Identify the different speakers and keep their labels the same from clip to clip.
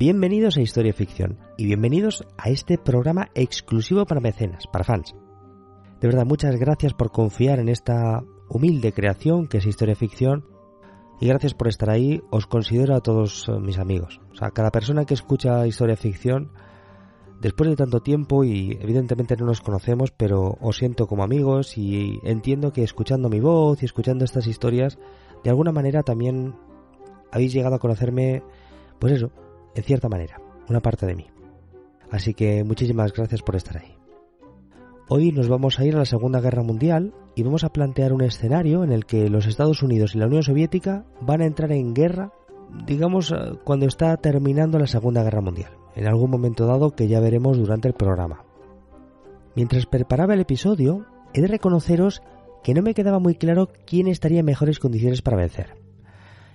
Speaker 1: Bienvenidos a Historia Ficción y bienvenidos a este programa exclusivo para mecenas, para fans. De verdad, muchas gracias por confiar en esta humilde creación que es Historia Ficción y gracias por estar ahí. Os considero a todos eh, mis amigos. O sea, cada persona que escucha Historia Ficción, después de tanto tiempo y evidentemente no nos conocemos, pero os siento como amigos y entiendo que escuchando mi voz y escuchando estas historias, de alguna manera también habéis llegado a conocerme, pues eso, en cierta manera, una parte de mí. Así que muchísimas gracias por estar ahí. Hoy nos vamos a ir a la Segunda Guerra Mundial y vamos a plantear un escenario en el que los Estados Unidos y la Unión Soviética van a entrar en guerra, digamos, eh, cuando está terminando la Segunda Guerra Mundial, en algún momento dado que ya veremos durante el programa. Mientras preparaba el episodio, he de reconoceros que no me quedaba muy claro quién estaría en mejores condiciones para vencer.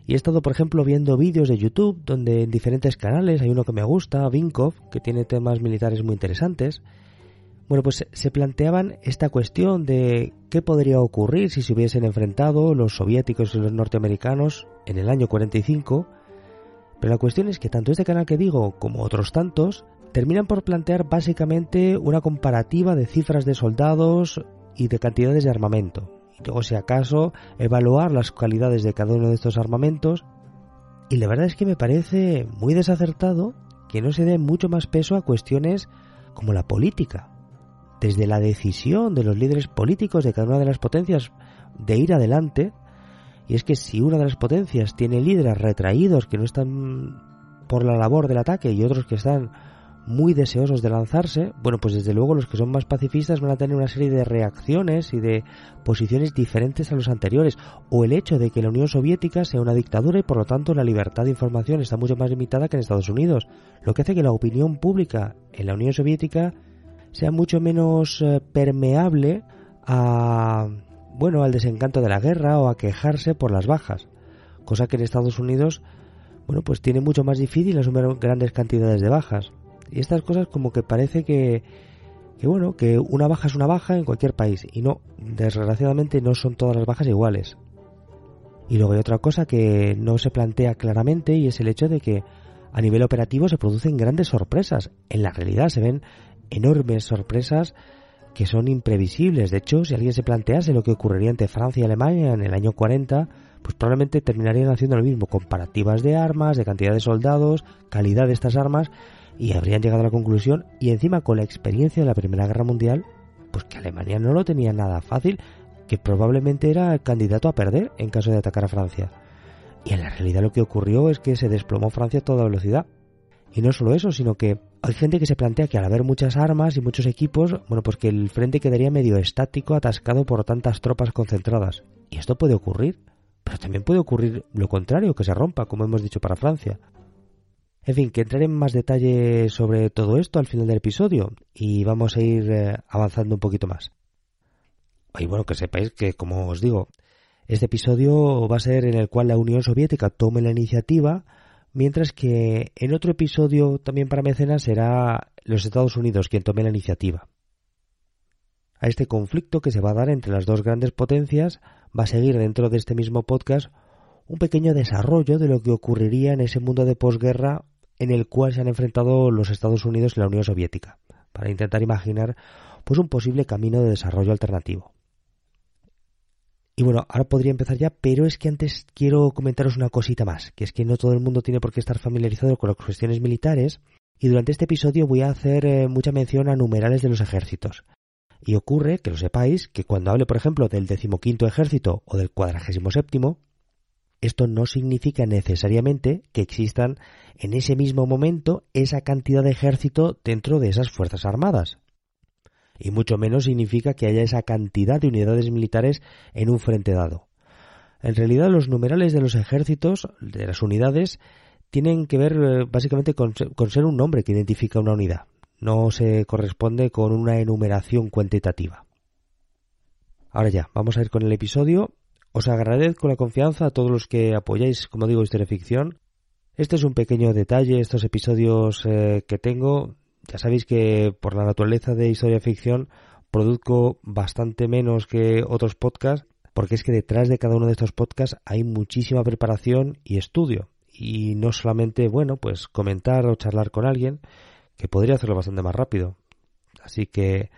Speaker 1: Y he estado, por ejemplo, viendo vídeos de YouTube donde en diferentes canales hay uno que me gusta, Vinkov, que tiene temas militares muy interesantes. Bueno, pues se planteaban esta cuestión de qué podría ocurrir si se hubiesen enfrentado los soviéticos y los norteamericanos en el año 45. Pero la cuestión es que tanto este canal que digo como otros tantos terminan por plantear básicamente una comparativa de cifras de soldados y de cantidades de armamento y luego si acaso evaluar las cualidades de cada uno de estos armamentos. Y la verdad es que me parece muy desacertado que no se dé mucho más peso a cuestiones como la política, desde la decisión de los líderes políticos de cada una de las potencias de ir adelante, y es que si una de las potencias tiene líderes retraídos que no están por la labor del ataque y otros que están muy deseosos de lanzarse, bueno, pues desde luego los que son más pacifistas van a tener una serie de reacciones y de posiciones diferentes a los anteriores, o el hecho de que la Unión Soviética sea una dictadura y por lo tanto la libertad de información está mucho más limitada que en Estados Unidos, lo que hace que la opinión pública en la Unión Soviética sea mucho menos eh, permeable a bueno, al desencanto de la guerra o a quejarse por las bajas, cosa que en Estados Unidos bueno, pues tiene mucho más difícil asumir grandes cantidades de bajas. Y estas cosas como que parece que, que bueno, que una baja es una baja en cualquier país. Y no, desgraciadamente no son todas las bajas iguales. Y luego hay otra cosa que no se plantea claramente y es el hecho de que a nivel operativo se producen grandes sorpresas. En la realidad se ven enormes sorpresas que son imprevisibles. De hecho, si alguien se plantease lo que ocurriría entre Francia y Alemania en el año 40, pues probablemente terminarían haciendo lo mismo, comparativas de armas, de cantidad de soldados, calidad de estas armas, y habrían llegado a la conclusión, y encima con la experiencia de la Primera Guerra Mundial, pues que Alemania no lo tenía nada fácil, que probablemente era el candidato a perder en caso de atacar a Francia. Y en la realidad lo que ocurrió es que se desplomó Francia a toda velocidad. Y no solo eso, sino que hay gente que se plantea que al haber muchas armas y muchos equipos, bueno, pues que el frente quedaría medio estático, atascado por tantas tropas concentradas. Y esto puede ocurrir, pero también puede ocurrir lo contrario, que se rompa, como hemos dicho para Francia. En fin, que entraré en más detalle sobre todo esto al final del episodio y vamos a ir eh, avanzando un poquito más. Y bueno, que sepáis que, como os digo, este episodio va a ser en el cual la Unión Soviética tome la iniciativa, mientras que en otro episodio también para mecenas será los Estados Unidos quien tome la iniciativa. A este conflicto que se va a dar entre las dos grandes potencias va a seguir dentro de este mismo podcast un pequeño desarrollo de lo que ocurriría en ese mundo de posguerra en el cual se han enfrentado los Estados Unidos y la Unión Soviética, para intentar imaginar pues un posible camino de desarrollo alternativo. Y bueno, ahora podría empezar ya, pero es que antes quiero comentaros una cosita más, que es que no todo el mundo tiene por qué estar familiarizado con las cuestiones militares, y durante este episodio voy a hacer eh, mucha mención a numerales de los ejércitos. Y ocurre, que lo sepáis, que cuando hable, por ejemplo, del decimoquinto ejército o del cuadragésimo séptimo, esto no significa necesariamente que existan en ese mismo momento esa cantidad de ejército dentro de esas Fuerzas Armadas. Y mucho menos significa que haya esa cantidad de unidades militares en un frente dado. En realidad los numerales de los ejércitos, de las unidades, tienen que ver eh, básicamente con, con ser un nombre que identifica una unidad. No se corresponde con una enumeración cuantitativa. Ahora ya, vamos a ir con el episodio os agradezco la confianza a todos los que apoyáis, como digo, Historia Ficción. Este es un pequeño detalle, estos episodios eh, que tengo. Ya sabéis que por la naturaleza de Historia Ficción produzco bastante menos que otros podcasts, porque es que detrás de cada uno de estos podcasts hay muchísima preparación y estudio. Y no solamente, bueno, pues comentar o charlar con alguien, que podría hacerlo bastante más rápido. Así que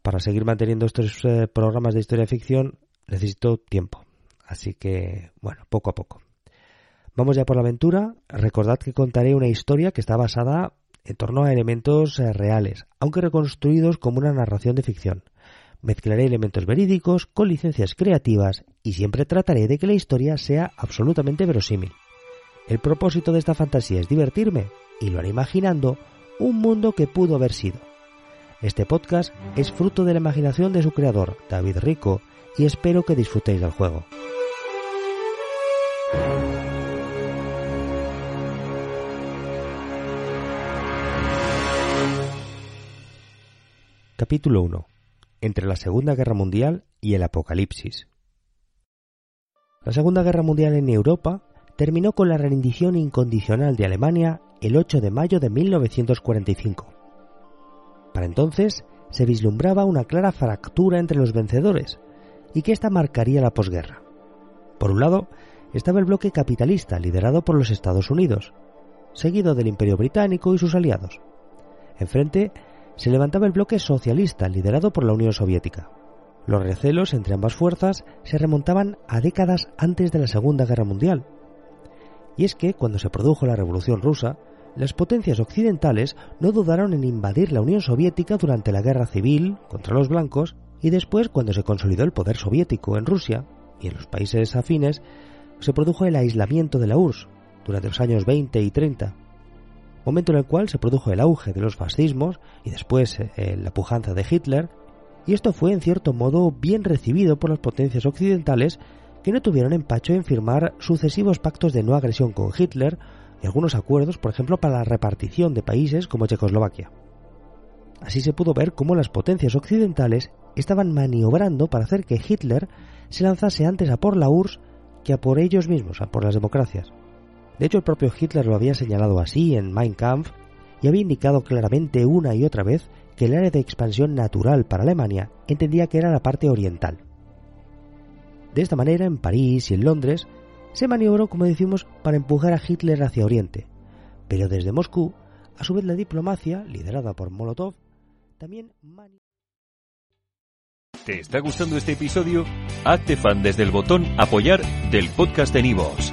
Speaker 1: para seguir manteniendo estos eh, programas de historia ficción necesito tiempo. Así que, bueno, poco a poco. Vamos ya por la aventura. Recordad que contaré una historia que está basada en torno a elementos eh, reales, aunque reconstruidos como una narración de ficción. Mezclaré elementos verídicos con licencias creativas y siempre trataré de que la historia sea absolutamente verosímil. El propósito de esta fantasía es divertirme y lo haré imaginando un mundo que pudo haber sido. Este podcast es fruto de la imaginación de su creador, David Rico, y espero que disfrutéis del juego. Capítulo 1. Entre la Segunda Guerra Mundial y el Apocalipsis. La Segunda Guerra Mundial en Europa terminó con la rendición incondicional de Alemania el 8 de mayo de 1945. Para entonces se vislumbraba una clara fractura entre los vencedores y que ésta marcaría la posguerra. Por un lado, estaba el bloque capitalista liderado por los Estados Unidos, seguido del Imperio Británico y sus aliados. Enfrente se levantaba el bloque socialista liderado por la Unión Soviética. Los recelos entre ambas fuerzas se remontaban a décadas antes de la Segunda Guerra Mundial. Y es que, cuando se produjo la Revolución rusa, las potencias occidentales no dudaron en invadir la Unión Soviética durante la Guerra Civil contra los blancos y después, cuando se consolidó el poder soviético en Rusia y en los países afines, se produjo el aislamiento de la URSS durante los años 20 y 30 momento en el cual se produjo el auge de los fascismos y después eh, la pujanza de Hitler, y esto fue en cierto modo bien recibido por las potencias occidentales que no tuvieron empacho en firmar sucesivos pactos de no agresión con Hitler y algunos acuerdos, por ejemplo, para la repartición de países como Checoslovaquia. Así se pudo ver cómo las potencias occidentales estaban maniobrando para hacer que Hitler se lanzase antes a por la URSS que a por ellos mismos, a por las democracias. De hecho, el propio Hitler lo había señalado así en Mein Kampf y había indicado claramente una y otra vez que el área de expansión natural para Alemania entendía que era la parte oriental. De esta manera, en París y en Londres, se maniobró, como decimos, para empujar a Hitler hacia Oriente, pero desde Moscú, a su vez la diplomacia, liderada por Molotov, también
Speaker 2: ¿Te está gustando este episodio? Hazte fan desde el botón apoyar del podcast de Nivos.